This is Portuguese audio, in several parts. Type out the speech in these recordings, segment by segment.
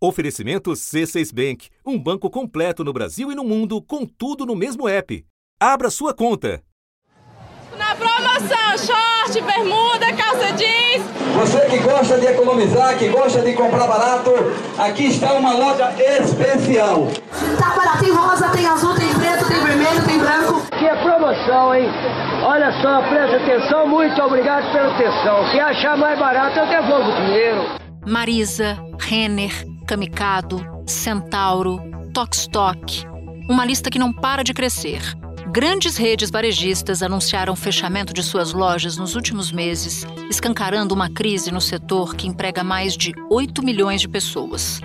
Oferecimento C6 Bank, um banco completo no Brasil e no mundo, com tudo no mesmo app. Abra sua conta. Na promoção, short, bermuda, calça jeans. Você que gosta de economizar, que gosta de comprar barato, aqui está uma loja especial. Tá barato, tem rosa, tem azul, tem preto, tem vermelho, tem branco. Que é promoção, hein? Olha só, presta atenção, muito obrigado pela atenção. Se achar mais barato, eu devolvo o dinheiro. Marisa, Renner, Kamikado, Centauro, Tokstok. Uma lista que não para de crescer. Grandes redes varejistas anunciaram o fechamento de suas lojas nos últimos meses, escancarando uma crise no setor que emprega mais de 8 milhões de pessoas.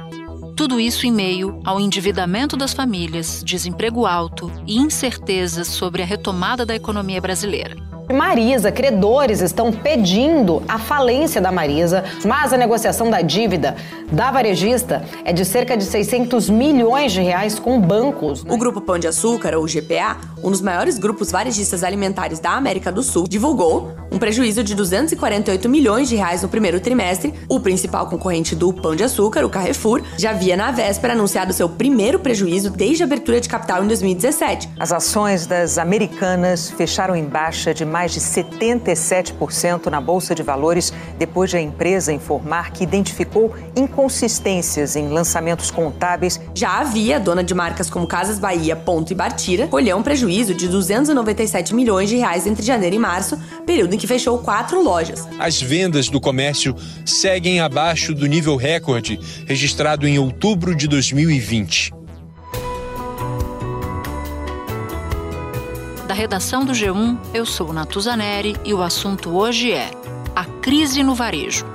Tudo isso em meio ao endividamento das famílias, desemprego alto e incertezas sobre a retomada da economia brasileira. Marisa, credores estão pedindo a falência da Marisa, mas a negociação da dívida da varejista é de cerca de 600 milhões de reais com bancos. Né? O Grupo Pão de Açúcar, ou GPA, um dos maiores grupos varejistas alimentares da América do Sul, divulgou um prejuízo de 248 milhões de reais no primeiro trimestre. O principal concorrente do Pão de Açúcar, o Carrefour, já havia na véspera anunciado seu primeiro prejuízo desde a abertura de capital em 2017. As ações das americanas fecharam em baixa de mais de 77% na Bolsa de Valores depois de a empresa informar que identificou inconsistências em lançamentos contábeis. Já havia dona de marcas como Casas Bahia, Ponto e Bartira colheu um prejuízo de 297 milhões de reais entre janeiro e março, período em que fechou quatro lojas. As vendas do comércio seguem abaixo do nível recorde registrado em outubro de 2020. Da redação do G1, eu sou Natuzaneri e o assunto hoje é a crise no varejo.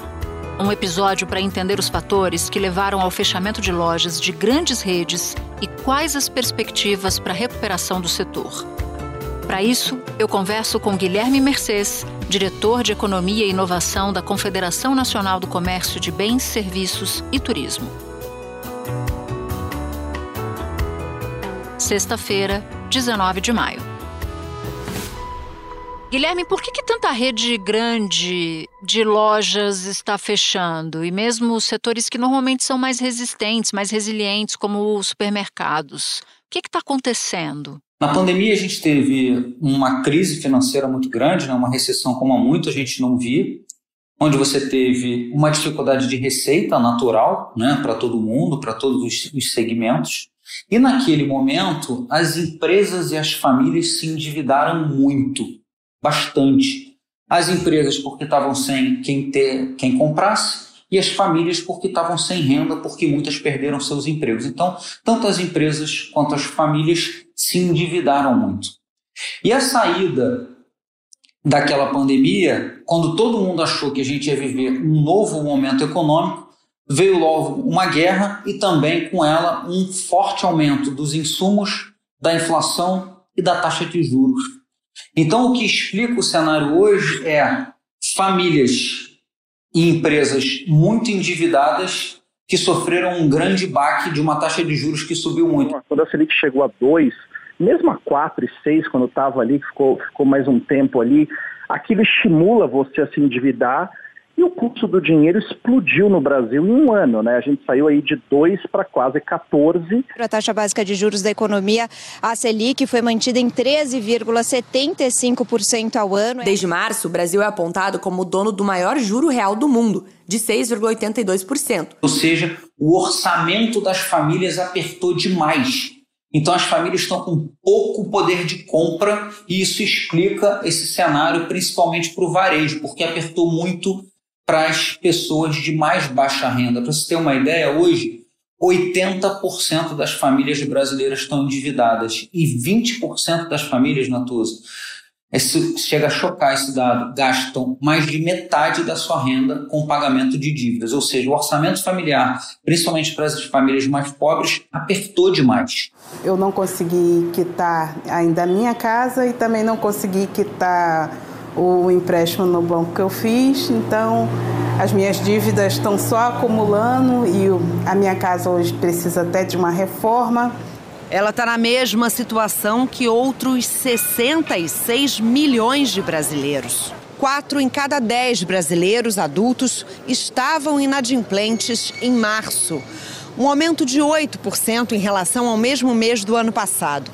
Um episódio para entender os fatores que levaram ao fechamento de lojas de grandes redes e quais as perspectivas para a recuperação do setor. Para isso, eu converso com Guilherme Mercês, diretor de Economia e Inovação da Confederação Nacional do Comércio de Bens, Serviços e Turismo. Sexta-feira, 19 de maio. Guilherme, por que, que, tanta rede grande de lojas está fechando? E mesmo setores que normalmente são mais resistentes, mais resilientes, como os supermercados. O que está acontecendo? Na pandemia, a gente teve uma crise financeira muito grande, né? uma recessão como há muito a gente não via, onde você teve uma dificuldade de receita natural né? para todo mundo, para todos os, os segmentos. E naquele momento, as empresas e as famílias se endividaram muito bastante. As empresas porque estavam sem quem ter, quem comprasse, e as famílias porque estavam sem renda, porque muitas perderam seus empregos. Então, tanto as empresas quanto as famílias se endividaram muito. E a saída daquela pandemia, quando todo mundo achou que a gente ia viver um novo momento econômico, veio logo uma guerra e também com ela um forte aumento dos insumos, da inflação e da taxa de juros então, o que explica o cenário hoje é famílias e empresas muito endividadas que sofreram um grande baque de uma taxa de juros que subiu muito. Quando a Selic chegou a 2, mesmo a 4 e 6, quando estava ali, ficou, ficou mais um tempo ali, aquilo estimula você a se endividar e o custo do dinheiro explodiu no Brasil em um ano, né? A gente saiu aí de 2 para quase 14. A taxa básica de juros da economia, a Selic, foi mantida em 13,75% ao ano. Desde março, o Brasil é apontado como o dono do maior juro real do mundo, de 6,82%. Ou seja, o orçamento das famílias apertou demais. Então as famílias estão com pouco poder de compra e isso explica esse cenário, principalmente para o varejo, porque apertou muito para as pessoas de mais baixa renda. Para você ter uma ideia, hoje 80% das famílias brasileiras estão endividadas e 20% das famílias, Natuza, esse, chega a chocar esse dado, gastam mais de metade da sua renda com pagamento de dívidas. Ou seja, o orçamento familiar, principalmente para as famílias mais pobres, apertou demais. Eu não consegui quitar ainda a minha casa e também não consegui quitar o empréstimo no banco que eu fiz, então as minhas dívidas estão só acumulando e a minha casa hoje precisa até de uma reforma. Ela está na mesma situação que outros 66 milhões de brasileiros. Quatro em cada dez brasileiros adultos estavam inadimplentes em março. um aumento de 8% em relação ao mesmo mês do ano passado.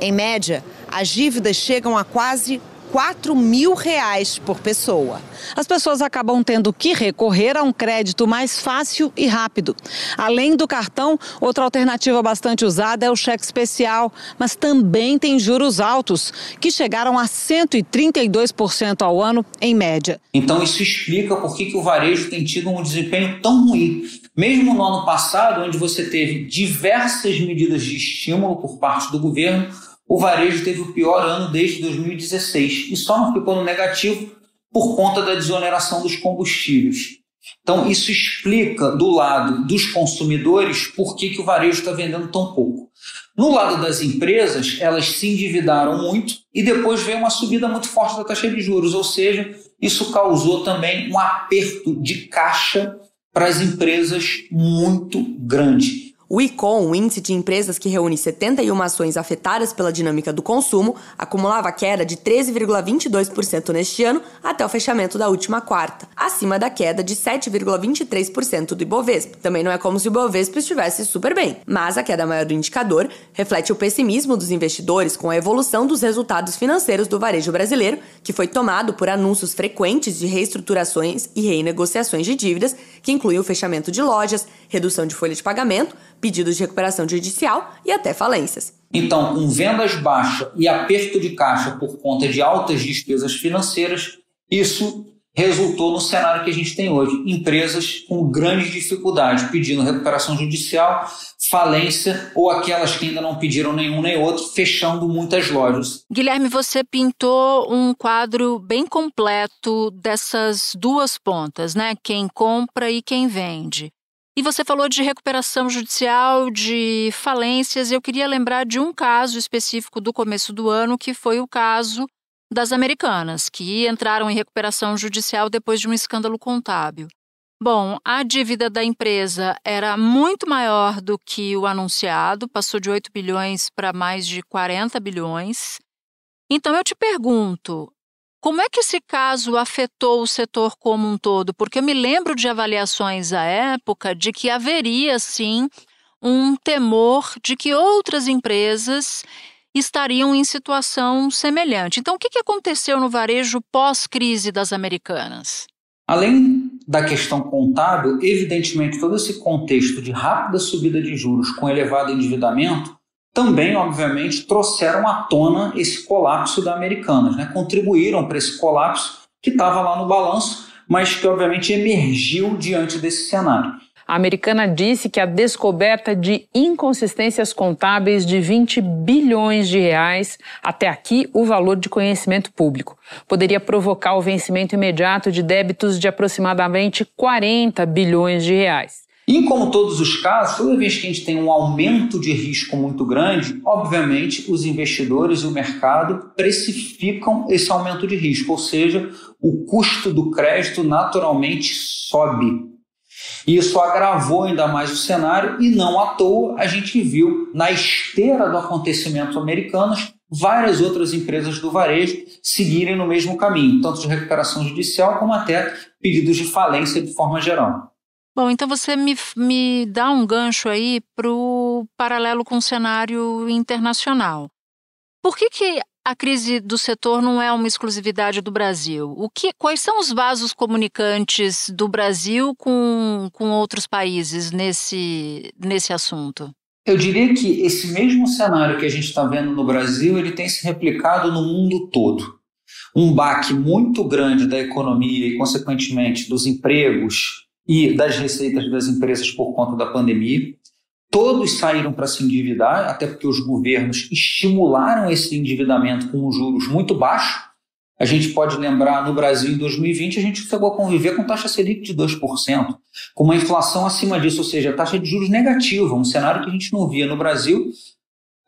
Em média, as dívidas chegam a quase 4 mil reais por pessoa. As pessoas acabam tendo que recorrer a um crédito mais fácil e rápido. Além do cartão, outra alternativa bastante usada é o cheque especial, mas também tem juros altos, que chegaram a 132% ao ano, em média. Então, isso explica por que, que o varejo tem tido um desempenho tão ruim. Mesmo no ano passado, onde você teve diversas medidas de estímulo por parte do governo, o varejo teve o pior ano desde 2016 e só não ficou no negativo por conta da desoneração dos combustíveis. Então, isso explica do lado dos consumidores por que, que o varejo está vendendo tão pouco. No lado das empresas, elas se endividaram muito e depois veio uma subida muito forte da taxa de juros, ou seja, isso causou também um aperto de caixa para as empresas muito grande. O ICOM, o índice de empresas que reúne 71 ações afetadas pela dinâmica do consumo, acumulava queda de 13,22% neste ano até o fechamento da última quarta, acima da queda de 7,23% do Ibovespa. Também não é como se o Ibovespa estivesse super bem, mas a queda maior do indicador reflete o pessimismo dos investidores com a evolução dos resultados financeiros do varejo brasileiro, que foi tomado por anúncios frequentes de reestruturações e renegociações de dívidas, que incluem o fechamento de lojas, redução de folha de pagamento, pedidos de recuperação judicial e até falências. Então, com vendas baixas e aperto de caixa por conta de altas despesas financeiras, isso resultou no cenário que a gente tem hoje. Empresas com grandes dificuldades, pedindo recuperação judicial, falência ou aquelas que ainda não pediram nenhum nem outro, fechando muitas lojas. Guilherme, você pintou um quadro bem completo dessas duas pontas, né? Quem compra e quem vende. E você falou de recuperação judicial, de falências. Eu queria lembrar de um caso específico do começo do ano, que foi o caso das americanas, que entraram em recuperação judicial depois de um escândalo contábil. Bom, a dívida da empresa era muito maior do que o anunciado, passou de 8 bilhões para mais de 40 bilhões. Então eu te pergunto, como é que esse caso afetou o setor como um todo? Porque eu me lembro de avaliações à época de que haveria, sim, um temor de que outras empresas estariam em situação semelhante. Então, o que aconteceu no varejo pós-crise das americanas? Além da questão contábil, evidentemente, todo esse contexto de rápida subida de juros com elevado endividamento também, obviamente, trouxeram à tona esse colapso da Americanas, né? contribuíram para esse colapso que estava lá no balanço, mas que, obviamente, emergiu diante desse cenário. A americana disse que a descoberta de inconsistências contábeis de 20 bilhões de reais, até aqui o valor de conhecimento público, poderia provocar o vencimento imediato de débitos de aproximadamente 40 bilhões de reais. E como todos os casos, toda vez que a gente tem um aumento de risco muito grande, obviamente os investidores e o mercado precificam esse aumento de risco, ou seja, o custo do crédito naturalmente sobe. Isso agravou ainda mais o cenário e não à toa a gente viu na esteira do acontecimento americanos várias outras empresas do varejo seguirem no mesmo caminho, tanto de recuperação judicial como até pedidos de falência de forma geral. Bom, então você me, me dá um gancho aí para o paralelo com o cenário internacional. Por que, que a crise do setor não é uma exclusividade do Brasil? O que, quais são os vasos comunicantes do Brasil com, com outros países nesse, nesse assunto? Eu diria que esse mesmo cenário que a gente está vendo no Brasil, ele tem se replicado no mundo todo. Um baque muito grande da economia e, consequentemente, dos empregos, e das receitas das empresas por conta da pandemia. Todos saíram para se endividar, até porque os governos estimularam esse endividamento com juros muito baixos. A gente pode lembrar, no Brasil, em 2020, a gente chegou a conviver com taxa Selic de 2%, com uma inflação acima disso, ou seja, taxa de juros negativa, um cenário que a gente não via no Brasil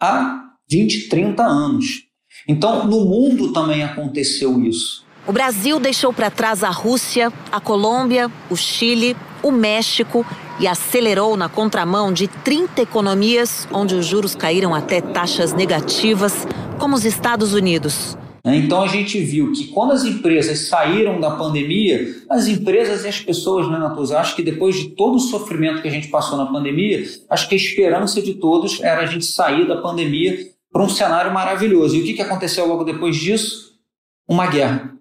há 20, 30 anos. Então, no mundo também aconteceu isso. O Brasil deixou para trás a Rússia, a Colômbia, o Chile, o México e acelerou na contramão de 30 economias onde os juros caíram até taxas negativas, como os Estados Unidos. Né? Então a gente viu que quando as empresas saíram da pandemia, as empresas e as pessoas, né, Natuza? Acho que depois de todo o sofrimento que a gente passou na pandemia, acho que a esperança de todos era a gente sair da pandemia para um cenário maravilhoso. E o que, que aconteceu logo depois disso? Uma guerra.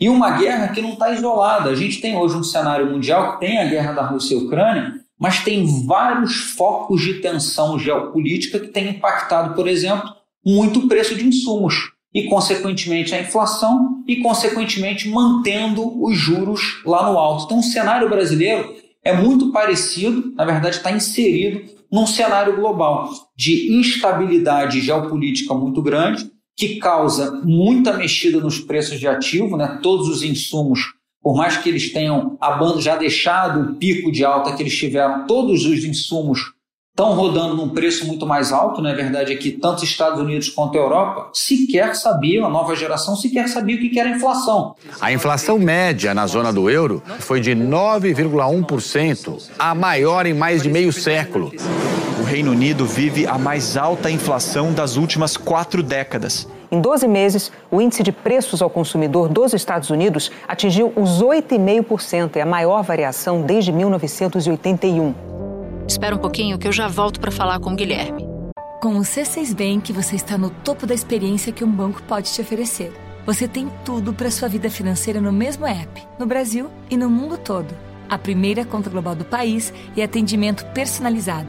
E uma guerra que não está isolada. A gente tem hoje um cenário mundial que tem a guerra da Rússia e Ucrânia, mas tem vários focos de tensão geopolítica que têm impactado, por exemplo, muito o preço de insumos e, consequentemente, a inflação e, consequentemente, mantendo os juros lá no alto. Então, o cenário brasileiro é muito parecido, na verdade, está inserido num cenário global de instabilidade geopolítica muito grande, que causa muita mexida nos preços de ativo, né? todos os insumos, por mais que eles tenham já deixado o pico de alta que eles tiveram, todos os insumos estão rodando num preço muito mais alto, né? A verdade é que tanto Estados Unidos quanto a Europa sequer sabiam, a nova geração sequer sabia o que era inflação. A inflação média na zona do euro foi de 9,1%, a maior em mais de meio século. O Reino Unido vive a mais alta inflação das últimas quatro décadas. Em 12 meses, o índice de preços ao consumidor dos Estados Unidos atingiu os 8,5%, é a maior variação desde 1981. Espera um pouquinho que eu já volto para falar com o Guilherme. Com o C6 Bank, você está no topo da experiência que um banco pode te oferecer. Você tem tudo para sua vida financeira no mesmo app, no Brasil e no mundo todo. A primeira conta global do país e atendimento personalizado,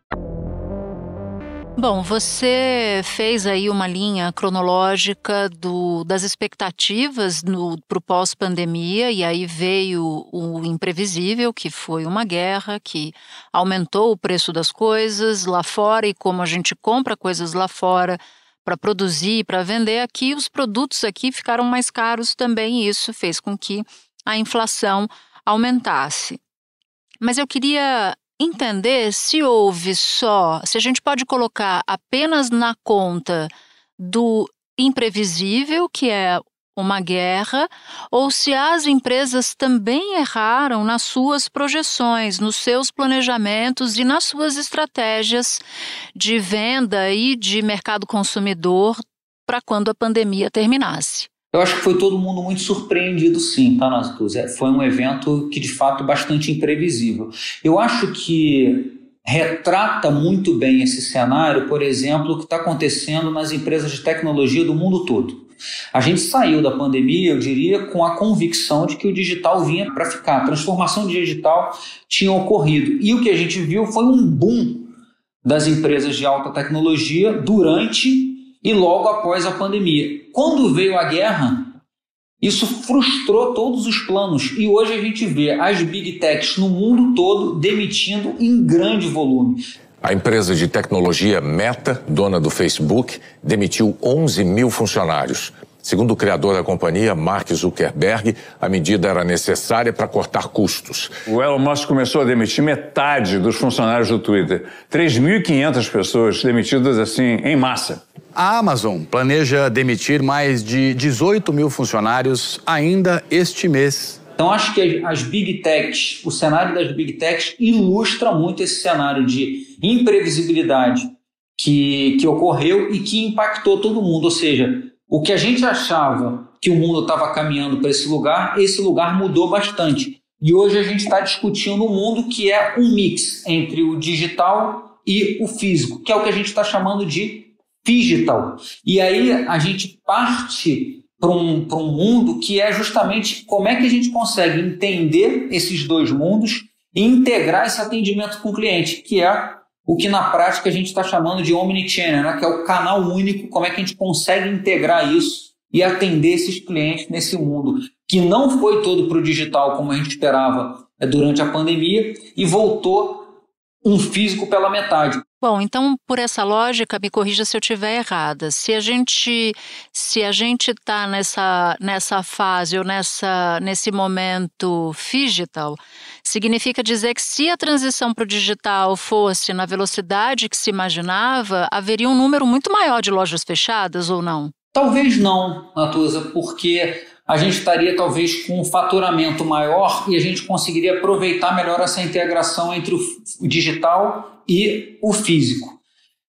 Bom, você fez aí uma linha cronológica do, das expectativas para o pós-pandemia, e aí veio o imprevisível, que foi uma guerra que aumentou o preço das coisas lá fora, e como a gente compra coisas lá fora para produzir, para vender aqui, os produtos aqui ficaram mais caros também, e isso fez com que a inflação aumentasse. Mas eu queria entender se houve só, se a gente pode colocar apenas na conta do imprevisível, que é uma guerra, ou se as empresas também erraram nas suas projeções, nos seus planejamentos e nas suas estratégias de venda e de mercado consumidor para quando a pandemia terminasse. Eu acho que foi todo mundo muito surpreendido, sim, tá? É, foi um evento que, de fato, bastante imprevisível. Eu acho que retrata muito bem esse cenário, por exemplo, o que está acontecendo nas empresas de tecnologia do mundo todo. A gente saiu da pandemia, eu diria, com a convicção de que o digital vinha para ficar, a transformação digital tinha ocorrido. E o que a gente viu foi um boom das empresas de alta tecnologia durante e logo após a pandemia. Quando veio a guerra, isso frustrou todos os planos e hoje a gente vê as big techs no mundo todo demitindo em grande volume. A empresa de tecnologia Meta, dona do Facebook, demitiu 11 mil funcionários. Segundo o criador da companhia, Mark Zuckerberg, a medida era necessária para cortar custos. O Elon Musk começou a demitir metade dos funcionários do Twitter. 3.500 pessoas demitidas assim em massa. A Amazon planeja demitir mais de 18 mil funcionários ainda este mês. Então, acho que as big techs, o cenário das big techs ilustra muito esse cenário de imprevisibilidade que, que ocorreu e que impactou todo mundo. Ou seja, o que a gente achava que o mundo estava caminhando para esse lugar, esse lugar mudou bastante. E hoje a gente está discutindo um mundo que é um mix entre o digital e o físico, que é o que a gente está chamando de digital. E aí a gente parte para um, um mundo que é justamente como é que a gente consegue entender esses dois mundos e integrar esse atendimento com o cliente, que é o que na prática a gente está chamando de omnichannel, né? que é o canal único, como é que a gente consegue integrar isso e atender esses clientes nesse mundo que não foi todo para o digital como a gente esperava é, durante a pandemia e voltou um físico pela metade. Bom, então por essa lógica, me corrija se eu estiver errada. Se a gente se a gente está nessa nessa fase ou nessa nesse momento digital, significa dizer que se a transição para o digital fosse na velocidade que se imaginava, haveria um número muito maior de lojas fechadas ou não? Talvez não, Natuza, porque a gente estaria talvez com um faturamento maior e a gente conseguiria aproveitar melhor essa integração entre o digital e o físico.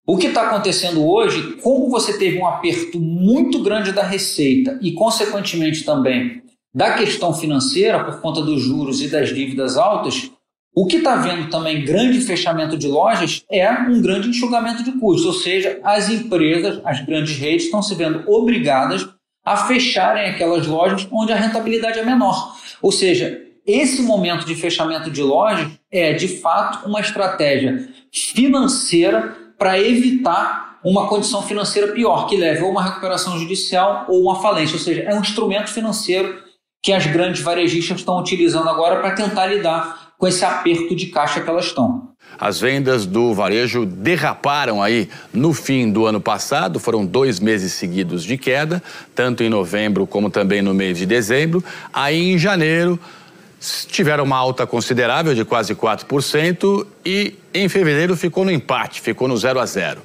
O que está acontecendo hoje, como você teve um aperto muito grande da receita e, consequentemente, também da questão financeira, por conta dos juros e das dívidas altas, o que está vendo também grande fechamento de lojas é um grande enxugamento de custos, ou seja, as empresas, as grandes redes estão se vendo obrigadas a fecharem aquelas lojas onde a rentabilidade é menor. Ou seja, esse momento de fechamento de lojas é, de fato, uma estratégia financeira para evitar uma condição financeira pior, que leve a uma recuperação judicial ou uma falência. Ou seja, é um instrumento financeiro que as grandes varejistas estão utilizando agora para tentar lidar com esse aperto de caixa que elas estão. As vendas do varejo derraparam aí no fim do ano passado, foram dois meses seguidos de queda, tanto em novembro como também no mês de dezembro. Aí em janeiro tiveram uma alta considerável de quase 4% e em fevereiro ficou no empate, ficou no 0 a 0.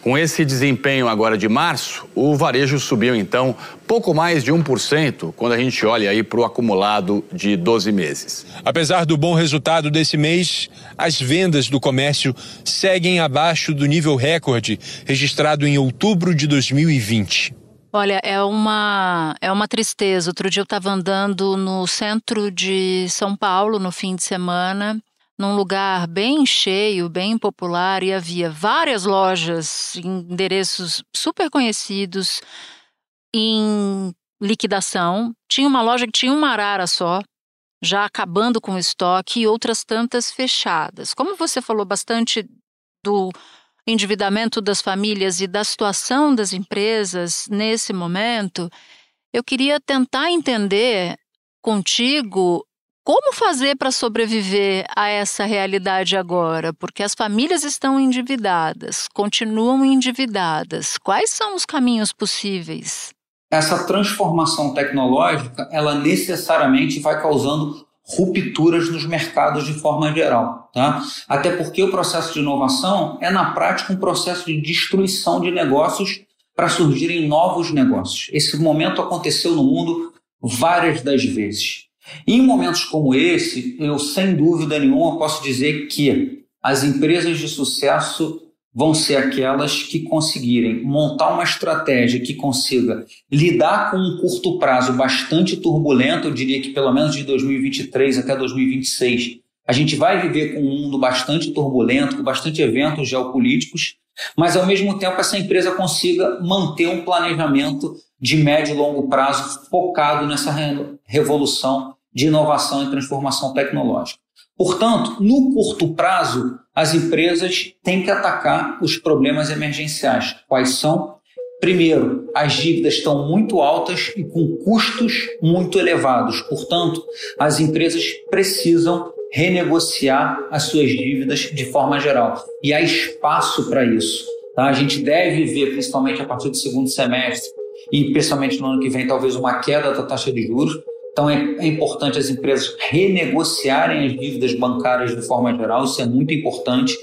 Com esse desempenho agora de março, o varejo subiu então pouco mais de 1% quando a gente olha aí para o acumulado de 12 meses. Apesar do bom resultado desse mês, as vendas do comércio seguem abaixo do nível recorde registrado em outubro de 2020. Olha, é uma, é uma tristeza. Outro dia eu estava andando no centro de São Paulo no fim de semana num lugar bem cheio, bem popular, e havia várias lojas, endereços super conhecidos, em liquidação. Tinha uma loja que tinha uma arara só, já acabando com o estoque, e outras tantas fechadas. Como você falou bastante do endividamento das famílias e da situação das empresas nesse momento, eu queria tentar entender contigo como fazer para sobreviver a essa realidade agora? Porque as famílias estão endividadas, continuam endividadas. Quais são os caminhos possíveis? Essa transformação tecnológica, ela necessariamente vai causando rupturas nos mercados de forma geral, tá? Até porque o processo de inovação é na prática um processo de destruição de negócios para surgirem novos negócios. Esse momento aconteceu no mundo várias das vezes. Em momentos como esse, eu sem dúvida nenhuma posso dizer que as empresas de sucesso vão ser aquelas que conseguirem montar uma estratégia que consiga lidar com um curto prazo bastante turbulento, eu diria que pelo menos de 2023 até 2026, a gente vai viver com um mundo bastante turbulento, com bastante eventos geopolíticos, mas ao mesmo tempo essa empresa consiga manter um planejamento de médio e longo prazo focado nessa revolução de inovação e transformação tecnológica. Portanto, no curto prazo, as empresas têm que atacar os problemas emergenciais. Quais são? Primeiro, as dívidas estão muito altas e com custos muito elevados. Portanto, as empresas precisam renegociar as suas dívidas de forma geral. E há espaço para isso. Tá? A gente deve ver, principalmente a partir do segundo semestre, e principalmente no ano que vem, talvez uma queda da taxa de juros, então é, é, importante as empresas renegociarem as dívidas bancárias de forma geral, isso é muito importante.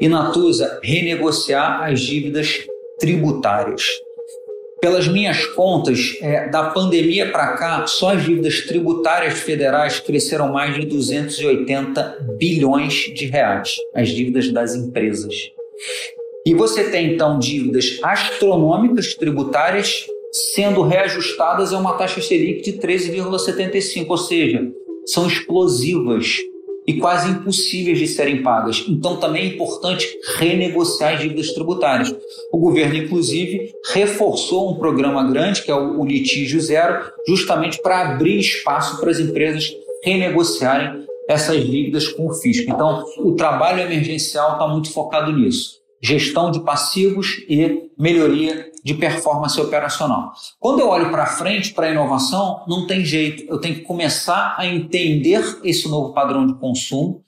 E Natuza, renegociar as dívidas tributárias. Pelas minhas contas, é, da pandemia para cá, só as dívidas tributárias federais cresceram mais de 280 bilhões de reais, as dívidas das empresas. E você tem então dívidas astronômicas tributárias sendo reajustadas a uma taxa Selic de 13,75, ou seja, são explosivas e quase impossíveis de serem pagas. Então também é importante renegociar as dívidas tributárias. O governo, inclusive, reforçou um programa grande, que é o litígio zero, justamente para abrir espaço para as empresas renegociarem essas dívidas com o fisco. Então, o trabalho emergencial está muito focado nisso gestão de passivos e melhoria de performance operacional. Quando eu olho para frente, para a inovação, não tem jeito. Eu tenho que começar a entender esse novo padrão de consumo,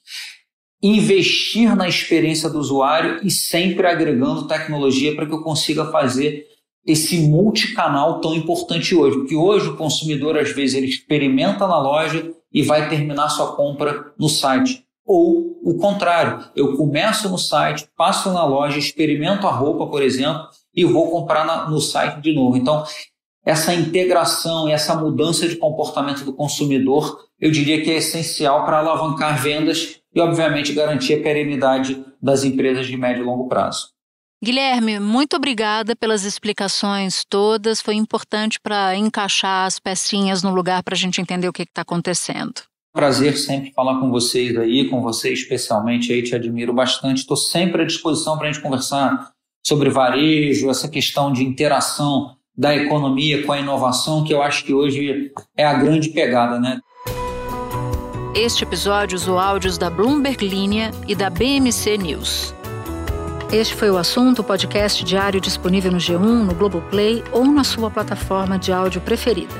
investir na experiência do usuário e sempre agregando tecnologia para que eu consiga fazer esse multicanal tão importante hoje. Porque hoje o consumidor, às vezes, ele experimenta na loja e vai terminar sua compra no site. Ou o contrário, eu começo no site, passo na loja, experimento a roupa, por exemplo, e vou comprar na, no site de novo. Então, essa integração e essa mudança de comportamento do consumidor, eu diria que é essencial para alavancar vendas e, obviamente, garantir a perenidade das empresas de médio e longo prazo. Guilherme, muito obrigada pelas explicações todas. Foi importante para encaixar as pecinhas no lugar para a gente entender o que está acontecendo. Prazer sempre falar com vocês aí, com você especialmente aí, te admiro bastante. Estou sempre à disposição para a gente conversar sobre varejo, essa questão de interação da economia com a inovação, que eu acho que hoje é a grande pegada, né? Este episódio usou áudios da Bloomberg Linha e da BMC News. Este foi o assunto, podcast diário disponível no G1, no Globoplay ou na sua plataforma de áudio preferida.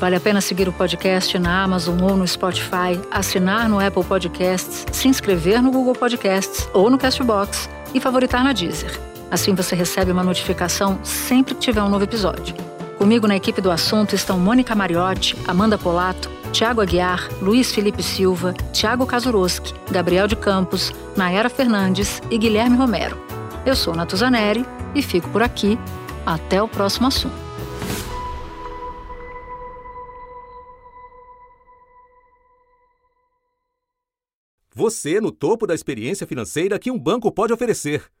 Vale a pena seguir o podcast na Amazon ou no Spotify, assinar no Apple Podcasts, se inscrever no Google Podcasts ou no Castbox e favoritar na Deezer. Assim você recebe uma notificação sempre que tiver um novo episódio. Comigo na equipe do assunto estão Mônica Mariotti, Amanda Polato, Tiago Aguiar, Luiz Felipe Silva, Tiago Kazuroski, Gabriel de Campos, Nayara Fernandes e Guilherme Romero. Eu sou Natuzaneri e fico por aqui. Até o próximo assunto. Você no topo da experiência financeira que um banco pode oferecer.